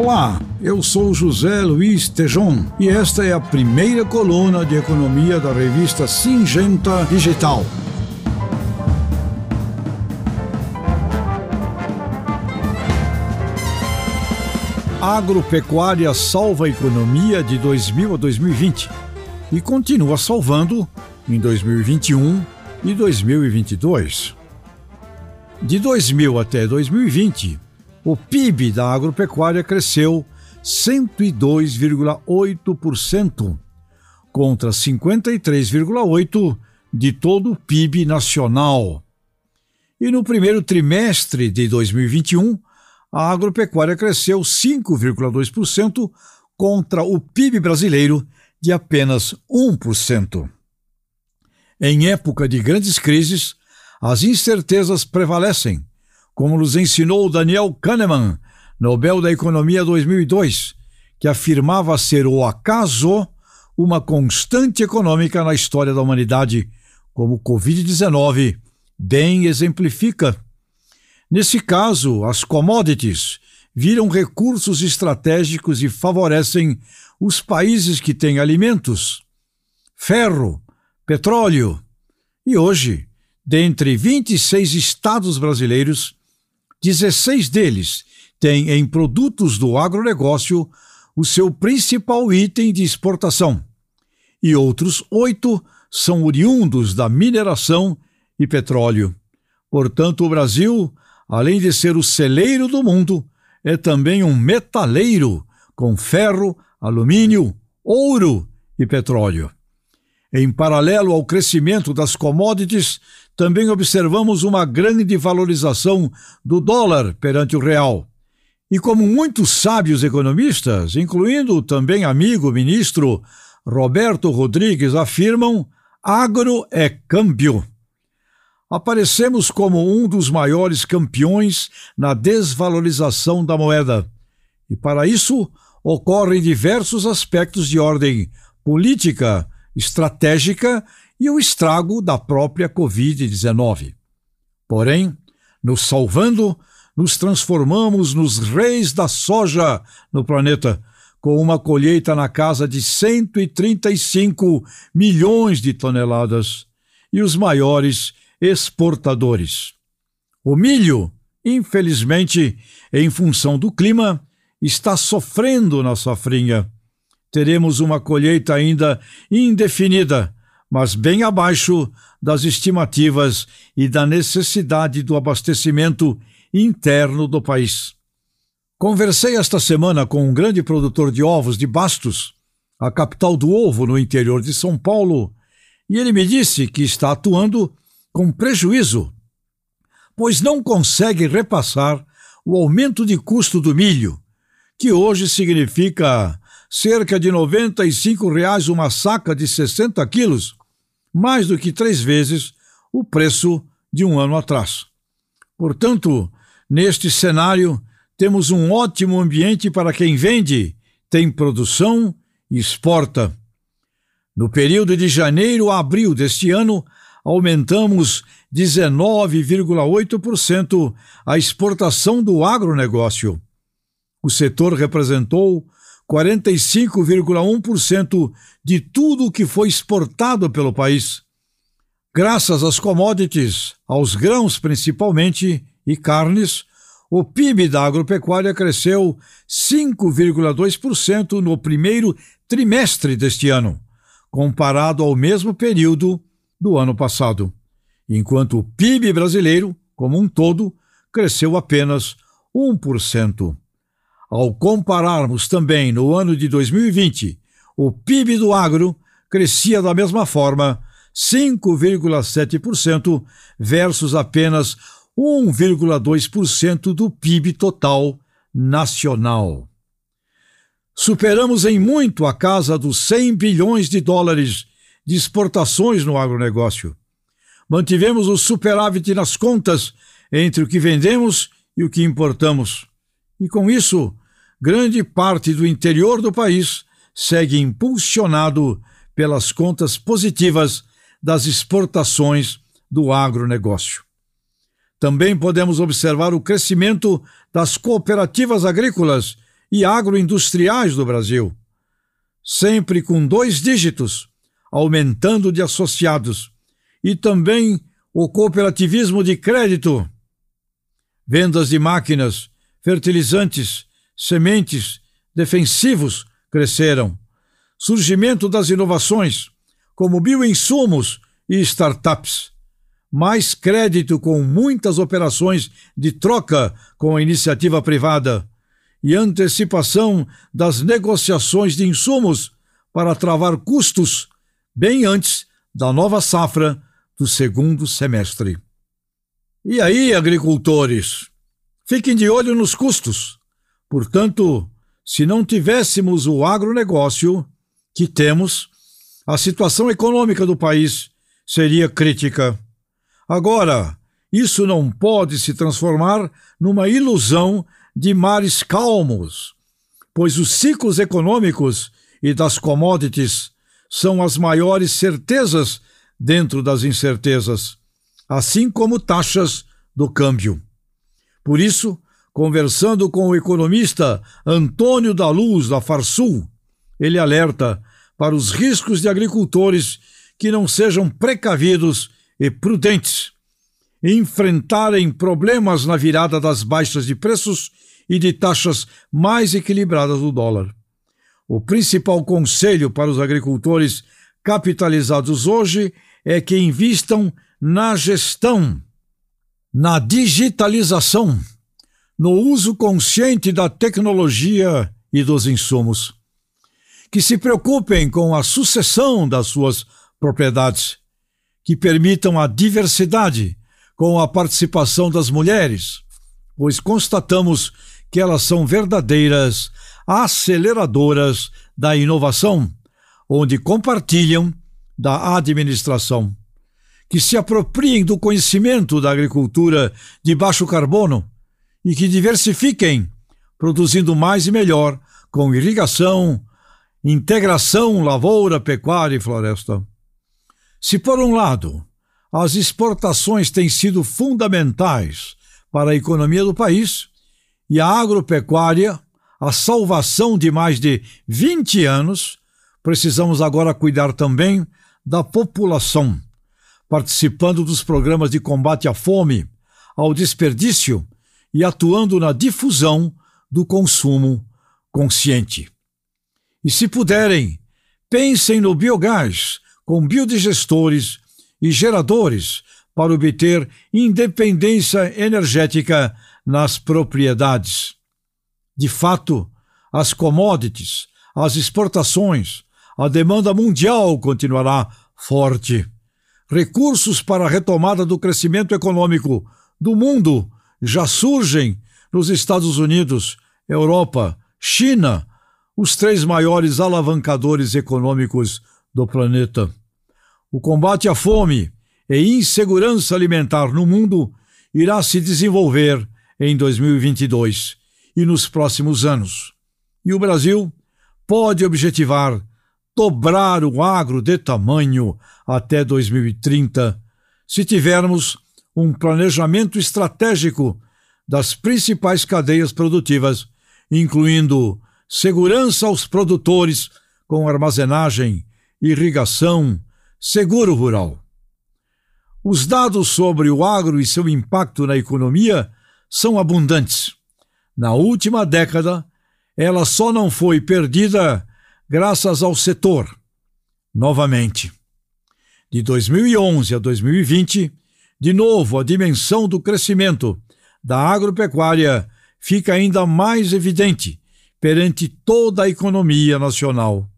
Olá, eu sou José Luiz Tejon e esta é a primeira coluna de economia da revista Singenta Digital. Agropecuária salva a economia de 2000 a 2020 e continua salvando em 2021 e 2022. De 2000 até 2020, o PIB da agropecuária cresceu 102,8%, contra 53,8% de todo o PIB nacional. E no primeiro trimestre de 2021, a agropecuária cresceu 5,2% contra o PIB brasileiro de apenas 1%. Em época de grandes crises, as incertezas prevalecem, como nos ensinou Daniel Kahneman, Nobel da Economia 2002, que afirmava ser o acaso uma constante econômica na história da humanidade, como o Covid-19 bem exemplifica. Nesse caso, as commodities viram recursos estratégicos e favorecem os países que têm alimentos, ferro, petróleo. E hoje, dentre 26 estados brasileiros, 16 deles têm em produtos do agronegócio o seu principal item de exportação, e outros oito são oriundos da mineração e petróleo. Portanto, o Brasil, além de ser o celeiro do mundo, é também um metaleiro com ferro, alumínio, ouro e petróleo. Em paralelo ao crescimento das commodities, também observamos uma grande valorização do dólar perante o real. E como muitos sábios economistas, incluindo também amigo ministro Roberto Rodrigues, afirmam, agro é câmbio. Aparecemos como um dos maiores campeões na desvalorização da moeda. E para isso ocorrem diversos aspectos de ordem política, estratégica e o estrago da própria Covid-19. Porém, nos salvando, nos transformamos nos reis da soja no planeta, com uma colheita na casa de 135 milhões de toneladas e os maiores exportadores. O milho, infelizmente, em função do clima, está sofrendo na safrinha teremos uma colheita ainda indefinida, mas bem abaixo das estimativas e da necessidade do abastecimento interno do país. Conversei esta semana com um grande produtor de ovos de Bastos, a capital do ovo no interior de São Paulo, e ele me disse que está atuando com prejuízo, pois não consegue repassar o aumento de custo do milho, que hoje significa cerca de 95 reais uma saca de 60 quilos, mais do que três vezes o preço de um ano atrás. Portanto, neste cenário, temos um ótimo ambiente para quem vende, tem produção e exporta. No período de janeiro a abril deste ano, aumentamos 19,8% a exportação do agronegócio. O setor representou 45,1% de tudo o que foi exportado pelo país. Graças às commodities, aos grãos principalmente e carnes, o PIB da agropecuária cresceu 5,2% no primeiro trimestre deste ano, comparado ao mesmo período do ano passado, enquanto o PIB brasileiro, como um todo, cresceu apenas 1%. Ao compararmos também no ano de 2020, o PIB do agro crescia da mesma forma, 5,7% versus apenas 1,2% do PIB total nacional. Superamos em muito a casa dos 100 bilhões de dólares de exportações no agronegócio. Mantivemos o superávit nas contas entre o que vendemos e o que importamos. E com isso, grande parte do interior do país segue impulsionado pelas contas positivas das exportações do agronegócio. Também podemos observar o crescimento das cooperativas agrícolas e agroindustriais do Brasil, sempre com dois dígitos, aumentando de associados, e também o cooperativismo de crédito, vendas de máquinas, fertilizantes, sementes, defensivos cresceram. Surgimento das inovações, como bioinsumos e startups. Mais crédito com muitas operações de troca com a iniciativa privada e antecipação das negociações de insumos para travar custos bem antes da nova safra do segundo semestre. E aí, agricultores? Fiquem de olho nos custos. Portanto, se não tivéssemos o agronegócio que temos, a situação econômica do país seria crítica. Agora, isso não pode se transformar numa ilusão de mares calmos, pois os ciclos econômicos e das commodities são as maiores certezas dentro das incertezas, assim como taxas do câmbio. Por isso, conversando com o economista Antônio da Luz da Farsul, ele alerta para os riscos de agricultores que não sejam precavidos e prudentes, enfrentarem problemas na virada das baixas de preços e de taxas mais equilibradas do dólar. O principal conselho para os agricultores capitalizados hoje é que invistam na gestão, na digitalização, no uso consciente da tecnologia e dos insumos. Que se preocupem com a sucessão das suas propriedades, que permitam a diversidade com a participação das mulheres, pois constatamos que elas são verdadeiras aceleradoras da inovação, onde compartilham da administração. Que se apropriem do conhecimento da agricultura de baixo carbono e que diversifiquem, produzindo mais e melhor com irrigação, integração lavoura, pecuária e floresta. Se, por um lado, as exportações têm sido fundamentais para a economia do país, e a agropecuária, a salvação de mais de 20 anos, precisamos agora cuidar também da população, participando dos programas de combate à fome, ao desperdício e atuando na difusão do consumo consciente. E se puderem, pensem no biogás com biodigestores e geradores para obter independência energética nas propriedades. De fato, as commodities, as exportações, a demanda mundial continuará forte. Recursos para a retomada do crescimento econômico do mundo já surgem nos Estados Unidos, Europa, China, os três maiores alavancadores econômicos do planeta. O combate à fome e insegurança alimentar no mundo irá se desenvolver em 2022 e nos próximos anos. E o Brasil pode objetivar dobrar o agro de tamanho até 2030 se tivermos um planejamento estratégico das principais cadeias produtivas, incluindo segurança aos produtores com armazenagem, irrigação, seguro rural. Os dados sobre o agro e seu impacto na economia são abundantes. Na última década, ela só não foi perdida graças ao setor. Novamente. De 2011 a 2020, de novo, a dimensão do crescimento da agropecuária fica ainda mais evidente perante toda a economia nacional.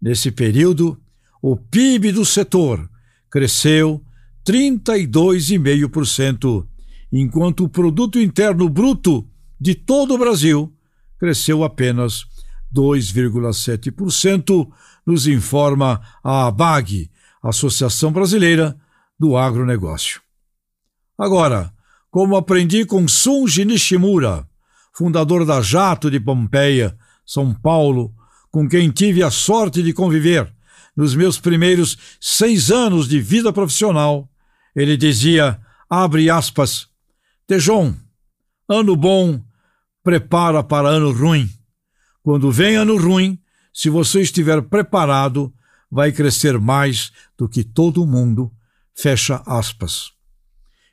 Nesse período, o PIB do setor cresceu 32,5%, enquanto o produto interno bruto de todo o Brasil cresceu apenas 2,7%, nos informa a ABAG, Associação Brasileira do Agronegócio. Agora, como aprendi com Sunji Nishimura, fundador da Jato de Pompeia, São Paulo, com quem tive a sorte de conviver nos meus primeiros seis anos de vida profissional, ele dizia, abre aspas, Tejon, ano bom prepara para ano ruim. Quando vem ano ruim, se você estiver preparado, vai crescer mais do que todo mundo. Fecha aspas.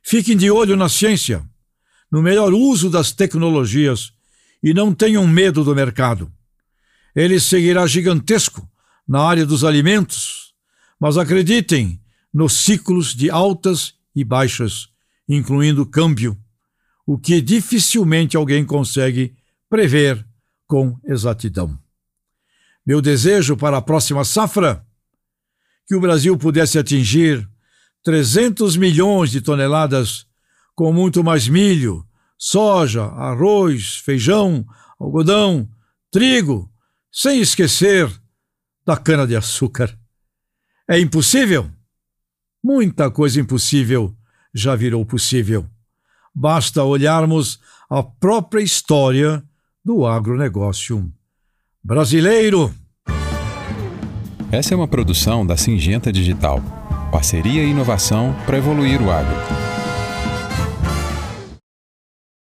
Fiquem de olho na ciência, no melhor uso das tecnologias e não tenham medo do mercado. Ele seguirá gigantesco na área dos alimentos, mas acreditem nos ciclos de altas e baixas, incluindo câmbio, o que dificilmente alguém consegue prever com exatidão. Meu desejo para a próxima safra? Que o Brasil pudesse atingir 300 milhões de toneladas, com muito mais milho, soja, arroz, feijão, algodão, trigo, sem esquecer da cana-de-açúcar. É impossível? Muita coisa impossível já virou possível. Basta olharmos a própria história do agronegócio brasileiro. Essa é uma produção da Singenta Digital. Parceria e inovação para evoluir o agro.